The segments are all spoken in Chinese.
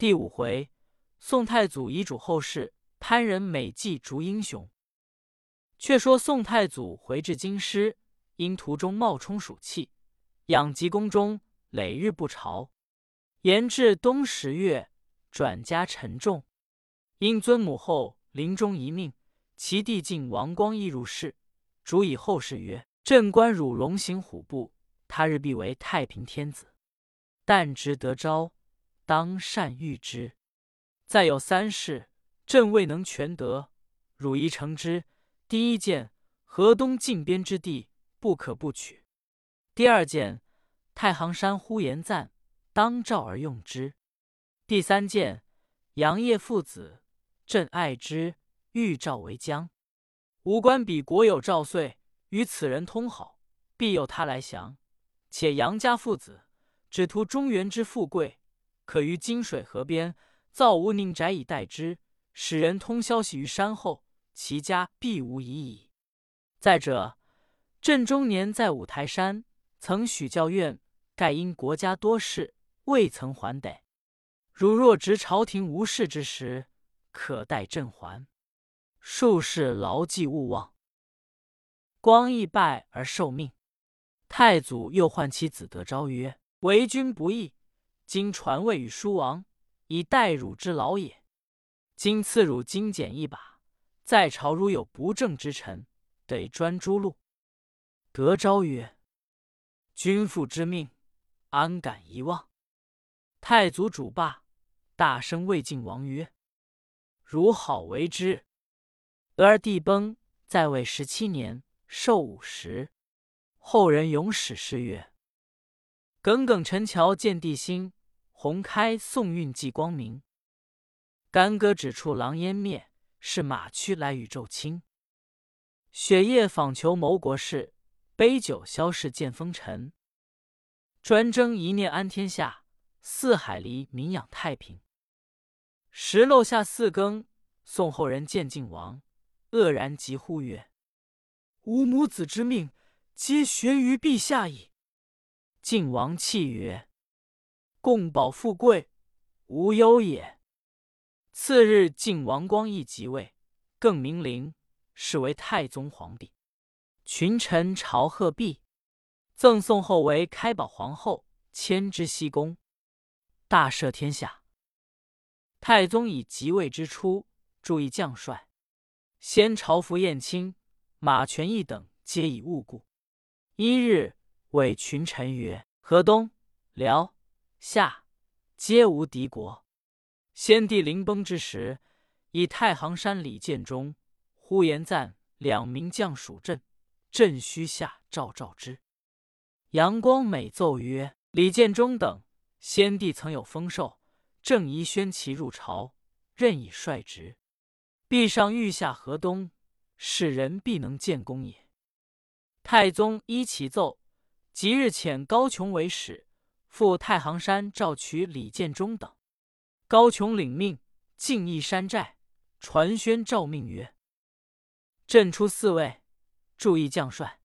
第五回，宋太祖遗嘱后事，潘仁美祭逐英雄。却说宋太祖回至京师，因途中冒充暑气，养疾宫中，累日不朝。延至冬十月，转家沉重。因尊母后临终遗命，其弟晋王光义入室，主以后事曰：“朕观汝龙行虎步，他日必为太平天子。但值得招。”当善遇之。再有三事，朕未能全得，汝宜成之。第一件，河东靖边之地，不可不取；第二件，太行山呼延赞，当召而用之；第三件，杨业父子，朕爱之，欲召为将。吾官彼国有赵遂，与此人通好，必有他来降。且杨家父子，只图中原之富贵。可于金水河边造无宁宅以待之，使人通消息于山后，其家必无疑矣。再者，朕中年在五台山，曾许教院，盖因国家多事，未曾还得。如若值朝廷无事之时，可待朕还。术士牢记勿忘。光义拜而受命，太祖又唤其子德昭曰：“为君不义。”今传位与叔王，以待汝之劳也。今赐汝金简一把，在朝如有不正之臣，得专诛戮。德昭曰：“君父之命，安敢遗忘？”太祖主罢，大声谓晋王曰：“汝好为之。”俄而帝崩，在位十七年，寿五十。后人咏史诗曰：“耿耿陈桥见帝心。”鸿开宋运继光明，干戈指处狼烟灭，是马驱来宇宙清。雪夜访求谋国事，杯酒消逝见风尘。专征一念安天下，四海离民养太平。石漏下四更，宋后人见晋王，愕然急呼曰：“吾母子之命，皆悬于陛下矣。”晋王泣曰。共保富贵，无忧也。次日，晋王光义即位，更名陵，是为太宗皇帝。群臣朝贺毕，赠宋后为开宝皇后，迁之西宫，大赦天下。太宗以即位之初，注意将帅，先朝服燕青、马全义等，皆以误故。一日，谓群臣曰：“河东、辽。”夏皆无敌国。先帝临崩之时，以太行山李建忠、呼延赞两名将属镇，朕须下诏召之。杨光美奏曰：“李建忠等，先帝曾有封授，正宜宣其入朝，任以率职。必上欲下河东，使人必能建功也。”太宗依其奏，即日遣高琼为使。赴太行山召取李建忠等，高琼领命，进一山寨，传宣诏命曰：“朕出四位，注意将帅，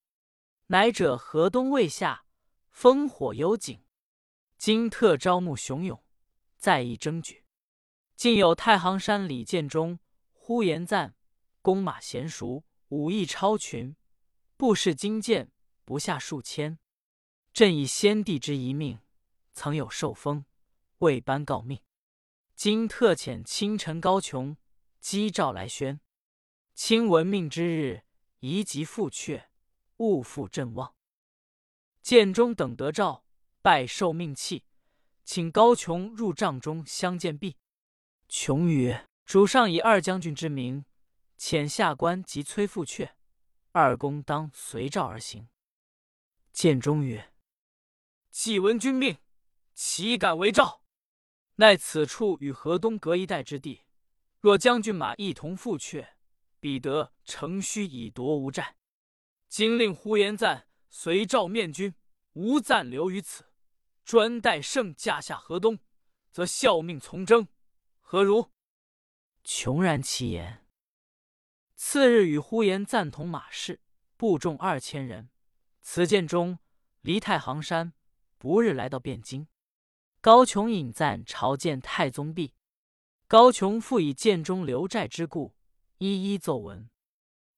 乃者河东未下，烽火有警，今特招募雄勇，再议征举。竟有太行山李建忠、呼延赞，弓马娴熟，武艺超群，布士精健，不下数千。朕以先帝之遗命。”曾有受封，未颁告命。今特遣清臣高琼击诏来宣。卿闻命之日，宜即复阙，勿复朕望。建中等得诏，拜受命契，请高琼入帐中相见毕。琼曰：“主上以二将军之名，遣下官及催复阙，二公当随诏而行。”建中曰：“既闻君命。”岂敢违诏？奈此处与河东隔一带之地，若将军马一同赴阙，必得乘虚以夺吴寨。今令呼延赞随诏面君，无暂留于此，专待圣驾下河东，则效命从征，何如？穷然其言。次日与呼延赞同马氏，部众二千人，此建中，离太行山，不日来到汴京。高琼引赞朝见太宗毕，高琼复以剑中留债之故，一一奏闻。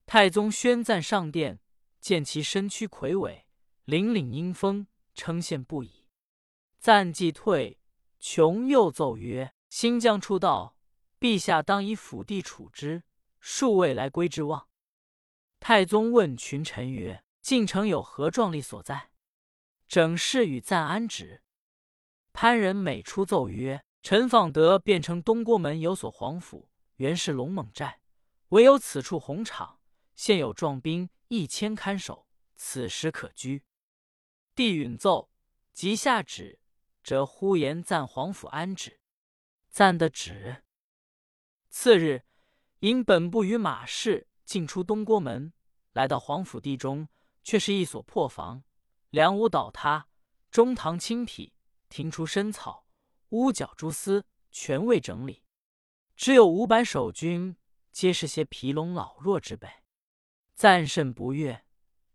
太宗宣赞上殿，见其身躯魁伟，凛凛英风，称羡不已。赞既退，琼又奏曰：“新将出道，陛下当以辅地处之，庶未来归之望。”太宗问群臣曰：“晋城有何壮丽所在？”整事与赞安止。潘仁美出奏曰：“陈访德，便称东郭门有所皇府，原是龙猛寨，唯有此处红场。”现有壮兵一千看守，此时可居。帝允奏，即下旨，则呼延赞皇府安置。赞的旨。次日，因本部与马氏进出东郭门，来到皇府地中，却是一所破房，梁屋倒塌，中堂倾圮，庭除深草，屋角蛛丝，全未整理，只有五百守军，皆是些疲聋老弱之辈。赞甚不悦，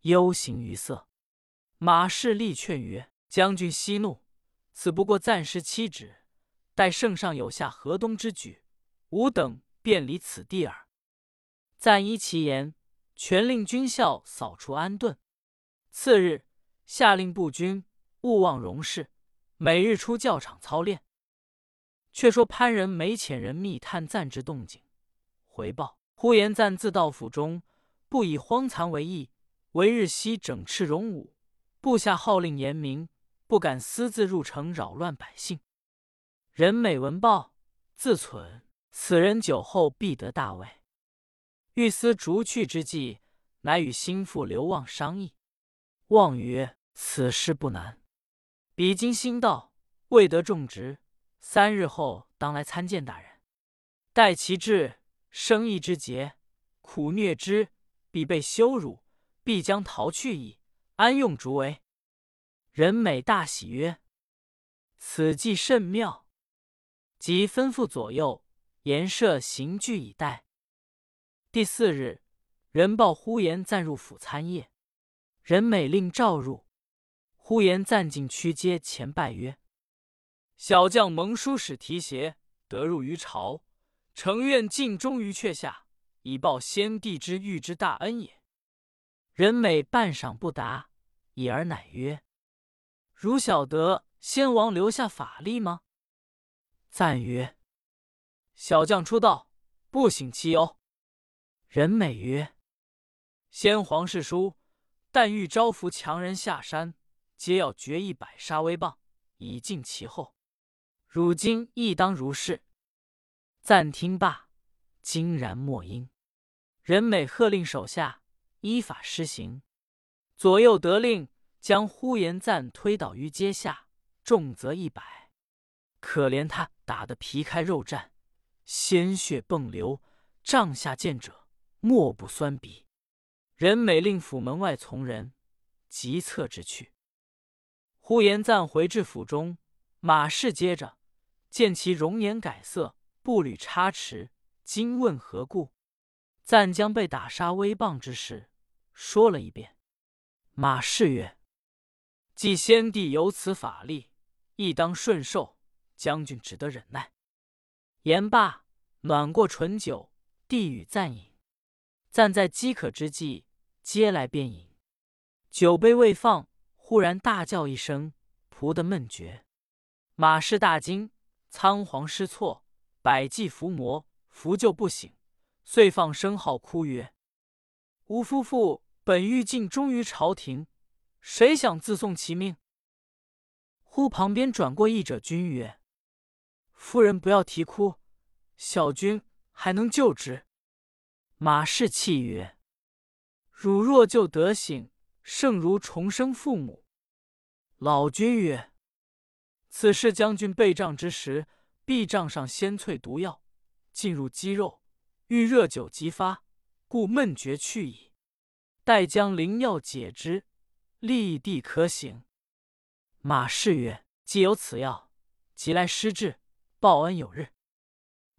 忧形于色。马氏力劝曰：“将军息怒，此不过暂时期止。待圣上有下河东之举，吾等便离此地耳。”赞依其言，全令军校扫除安顿。次日，下令步军勿忘荣事，每日出教场操练。却说潘仁没遣人密探赞之动静，回报呼延赞自到府中。不以荒残为意，唯日夕整饬戎武。部下号令严明，不敢私自入城扰乱百姓。人美闻报，自忖此人酒后必得大位，欲思逐去之计，乃与心腹刘望商议。望曰：“此事不难。比今心道，未得重职，三日后当来参见大人。待其至，生意之节，苦虐之。”必被羞辱，必将逃去矣。安用竹为？人美大喜曰：“此计甚妙。”即吩咐左右严设刑具以待。第四日，人报呼延赞入府参谒，人美令召入。呼延赞进屈阶前拜曰：“小将蒙书使提携，得入于朝，诚愿尽忠于阙下。”以报先帝之遇之大恩也。人美半晌不答，已而乃曰：“汝晓得先王留下法力吗？”赞曰：“小将出道，不省其忧。”人美曰：“先皇世书，但欲招服强人下山，皆要决一百杀威棒，以尽其后。汝今亦当如是。”赞听罢，惊然莫应。人美喝令手下依法施行，左右得令，将呼延赞推倒于阶下，重则一百。可怜他打得皮开肉绽，鲜血迸流，帐下见者莫不酸鼻。人美令府门外从人急策之去。呼延赞回至府中，马氏接着见其容颜改色，步履差池，惊问何故。赞将被打杀威棒之事说了一遍。马氏曰：“既先帝有此法力，亦当顺受。将军只得忍耐。”言罢，暖过醇酒，递与赞饮。赞在饥渴之际，接来便饮。酒杯未放，忽然大叫一声，仆的闷绝。马氏大惊，仓皇失措，百计伏魔，伏救不醒。遂放声号哭曰：“吾夫妇本欲尽忠于朝廷，谁想自送其命？”忽旁边转过一者君曰：“夫人不要啼哭，小君还能救之。”马氏泣曰：“汝若救得醒，胜如重生父母。”老君曰：“此事将军备杖之时，臂杖上鲜淬毒药，进入肌肉。”遇热酒即发，故闷绝去矣。待将灵药解之，立地可醒。马氏曰：“既有此药，即来施治，报恩有日。”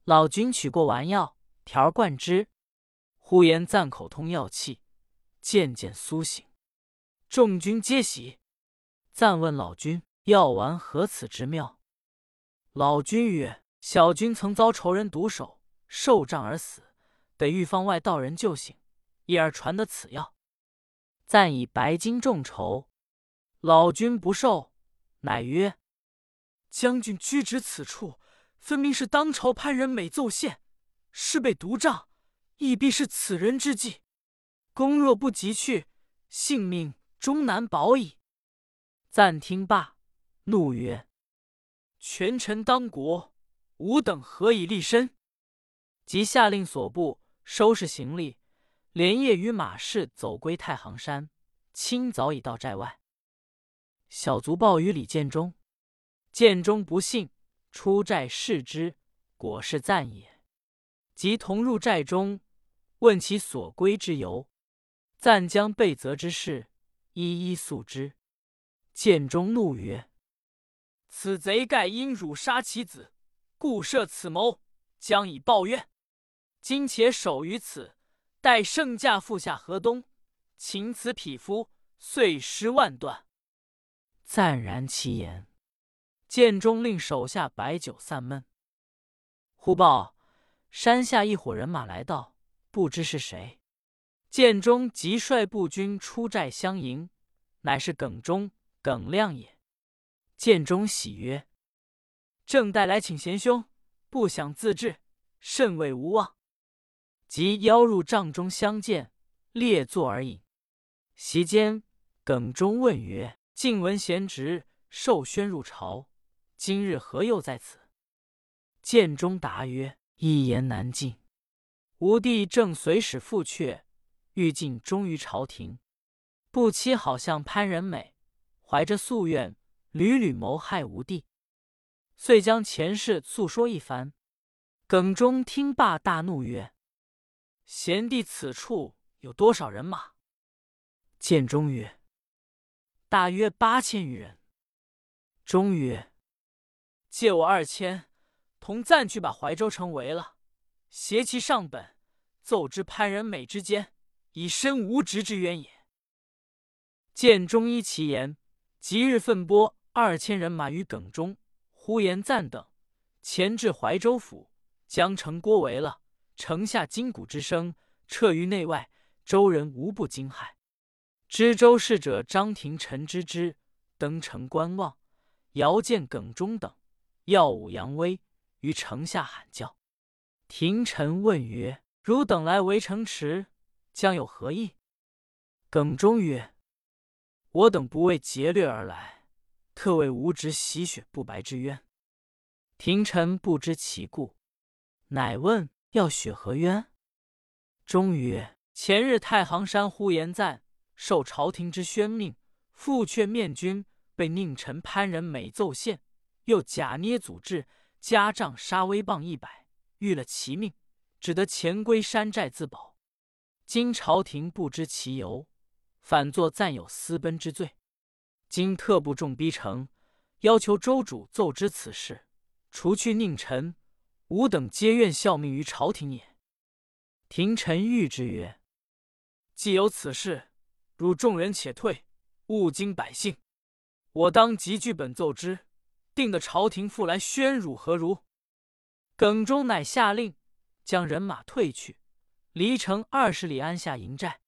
老君取过丸药，调灌之。呼延赞口通药气，渐渐苏醒。众军皆喜。赞问老君：“药丸何此之妙？”老君曰：“小君曾遭仇人毒手，受杖而死，得御方外道人救醒，因而传得此药。暂以白金众筹。老君不受，乃曰：‘将军居止此处，分明是当朝潘仁美奏献，是被毒杖，亦必是此人之计。公若不急去，性命终难保矣。’暂听罢，怒曰：‘权臣当国，吾等何以立身？’即下令所部收拾行李，连夜与马氏走归太行山。清早已到寨外。小卒报与李建中，建中不信，出寨视之，果是赞也。即同入寨中，问其所归之由。赞将被责之事一一诉之。剑中怒曰：“此贼盖因辱杀其子，故设此谋，将以报怨。今且守于此，待圣驾复下河东，擒此匹夫，碎尸万段。”暂然其言，剑中令手下摆酒散闷。忽报山下一伙人马来到，不知是谁。建中即率步军出寨相迎，乃是耿忠、耿亮也。建中喜曰：“正待来请贤兄，不想自至，甚为无望。”即邀入帐中相见，列坐而饮。席间，耿忠问曰：晋闻贤侄受宣入朝，今日何又在此？建中答曰：“一言难尽。吾弟正随使赴阙，欲尽忠于朝廷，不期好像潘仁美，怀着夙愿，屡屡谋害吾弟，遂将前世诉说一番。”耿忠听罢，大怒曰：“贤弟此处有多少人马？”建中曰：大约八千余人。终曰：“借我二千，同暂去把怀州城围了，携其上本，奏之潘仁美之间，以身无职之冤也。”见中医其言，即日奋拨二千人马于耿中、呼延赞等，前至怀州府，将城郭围了。城下金鼓之声彻于内外，州人无不惊骇。知州侍者张廷臣知之，登城观望，遥见耿忠等耀武扬威于城下喊叫。廷臣问曰：“汝等来围城池，将有何意？”耿忠曰：“我等不为劫掠而来，特为无职洗雪不白之冤。”廷臣不知其故，乃问要雪何冤？忠曰：“前日太行山呼延赞。”受朝廷之宣命，复却面君，被佞臣潘仁美奏献，又假捏祖制，加杖杀威棒一百，遇了其命，只得潜归山寨自保。今朝廷不知其由，反作暂有私奔之罪。今特部众逼城，要求州主奏知此事，除去佞臣，吾等皆愿效命于朝廷也。廷臣谕之曰：“既有此事。”汝众人且退，勿惊百姓。我当即据本奏之，定得朝廷复来宣汝何如？耿忠乃下令，将人马退去，离城二十里安下营寨。